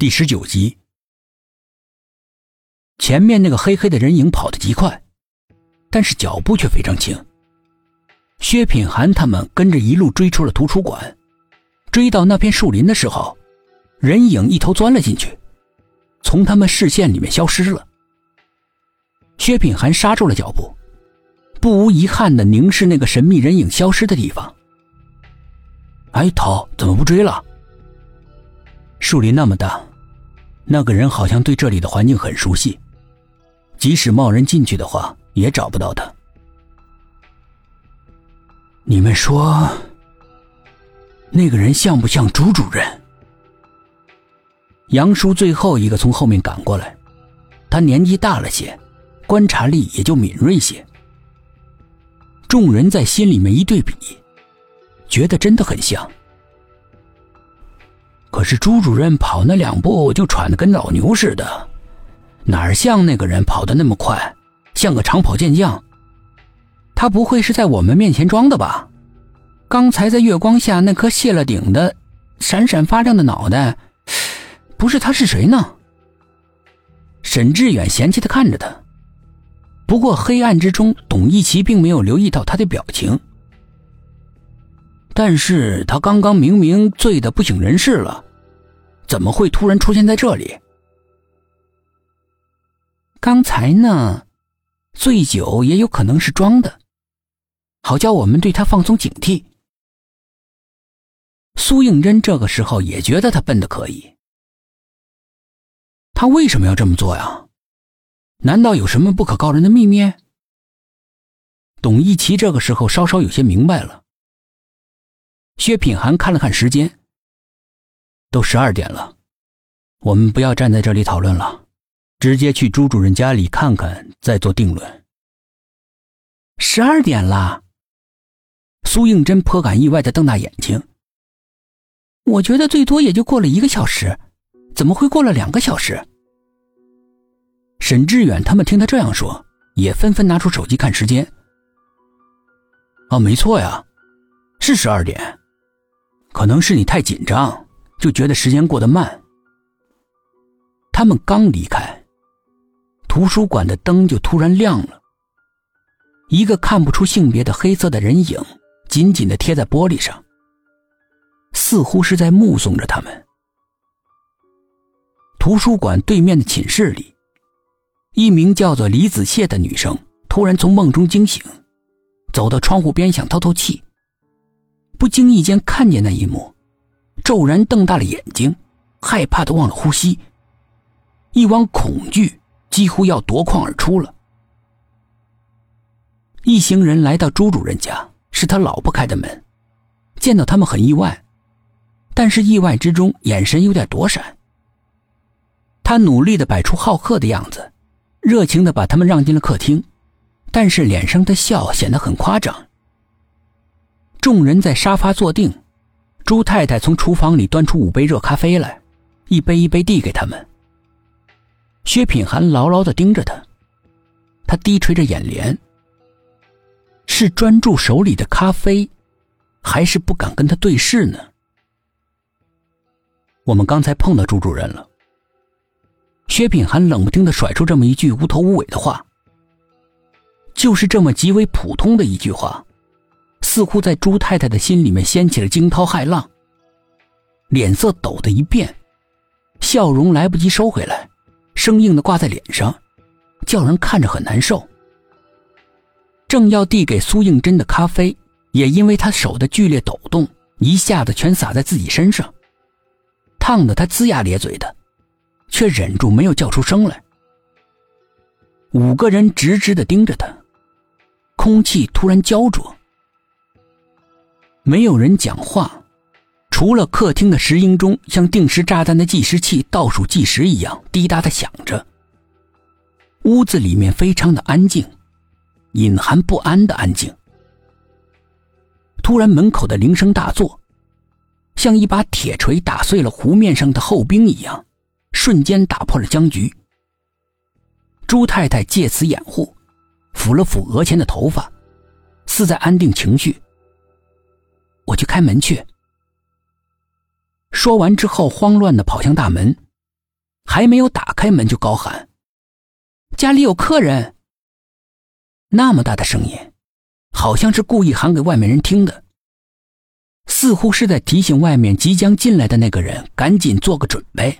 第十九集，前面那个黑黑的人影跑得极快，但是脚步却非常轻。薛品涵他们跟着一路追出了图书馆，追到那片树林的时候，人影一头钻了进去，从他们视线里面消失了。薛品涵刹住了脚步，不无遗憾的凝视那个神秘人影消失的地方。哎，涛，怎么不追了？树林那么大。那个人好像对这里的环境很熟悉，即使贸然进去的话，也找不到他。你们说，那个人像不像朱主任？杨叔最后一个从后面赶过来，他年纪大了些，观察力也就敏锐些。众人在心里面一对比，觉得真的很像。可是朱主任跑那两步就喘得跟老牛似的，哪儿像那个人跑得那么快，像个长跑健将。他不会是在我们面前装的吧？刚才在月光下那颗卸了顶的、闪闪发亮的脑袋，不是他是谁呢？沈志远嫌弃的看着他，不过黑暗之中，董一奇并没有留意到他的表情。但是他刚刚明明醉得不省人事了，怎么会突然出现在这里？刚才呢，醉酒也有可能是装的，好叫我们对他放松警惕。苏应真这个时候也觉得他笨的可以，他为什么要这么做呀？难道有什么不可告人的秘密？董一奇这个时候稍稍有些明白了。薛品涵看了看时间，都十二点了，我们不要站在这里讨论了，直接去朱主任家里看看，再做定论。十二点了，苏应真颇感意外的瞪大眼睛。我觉得最多也就过了一个小时，怎么会过了两个小时？沈志远他们听他这样说，也纷纷拿出手机看时间。啊，没错呀，是十二点。可能是你太紧张，就觉得时间过得慢。他们刚离开，图书馆的灯就突然亮了。一个看不出性别的黑色的人影紧紧的贴在玻璃上，似乎是在目送着他们。图书馆对面的寝室里，一名叫做李子谢的女生突然从梦中惊醒，走到窗户边想透透气。不经意间看见那一幕，骤然瞪大了眼睛，害怕的忘了呼吸。一汪恐惧几乎要夺眶而出了。一行人来到朱主任家，是他老婆开的门，见到他们很意外，但是意外之中眼神有点躲闪。他努力的摆出好客的样子，热情的把他们让进了客厅，但是脸上的笑显得很夸张。众人在沙发坐定，朱太太从厨房里端出五杯热咖啡来，一杯一杯递给他们。薛品涵牢牢的盯着他，他低垂着眼帘，是专注手里的咖啡，还是不敢跟他对视呢？我们刚才碰到朱主任了。薛品涵冷不丁的甩出这么一句无头无尾的话，就是这么极为普通的一句话。似乎在朱太太的心里面掀起了惊涛骇浪，脸色抖的一变，笑容来不及收回来，生硬的挂在脸上，叫人看着很难受。正要递给苏应真的咖啡，也因为他手的剧烈抖动，一下子全洒在自己身上，烫得他龇牙咧嘴的，却忍住没有叫出声来。五个人直直的盯着他，空气突然焦灼。没有人讲话，除了客厅的石英钟像定时炸弹的计时器倒数计时一样滴答的响着。屋子里面非常的安静，隐含不安的安静。突然，门口的铃声大作，像一把铁锤打碎了湖面上的厚冰一样，瞬间打破了僵局。朱太太借此掩护，抚了抚额前的头发，似在安定情绪。我去开门去。说完之后，慌乱的跑向大门，还没有打开门就高喊：“家里有客人！”那么大的声音，好像是故意喊给外面人听的，似乎是在提醒外面即将进来的那个人赶紧做个准备。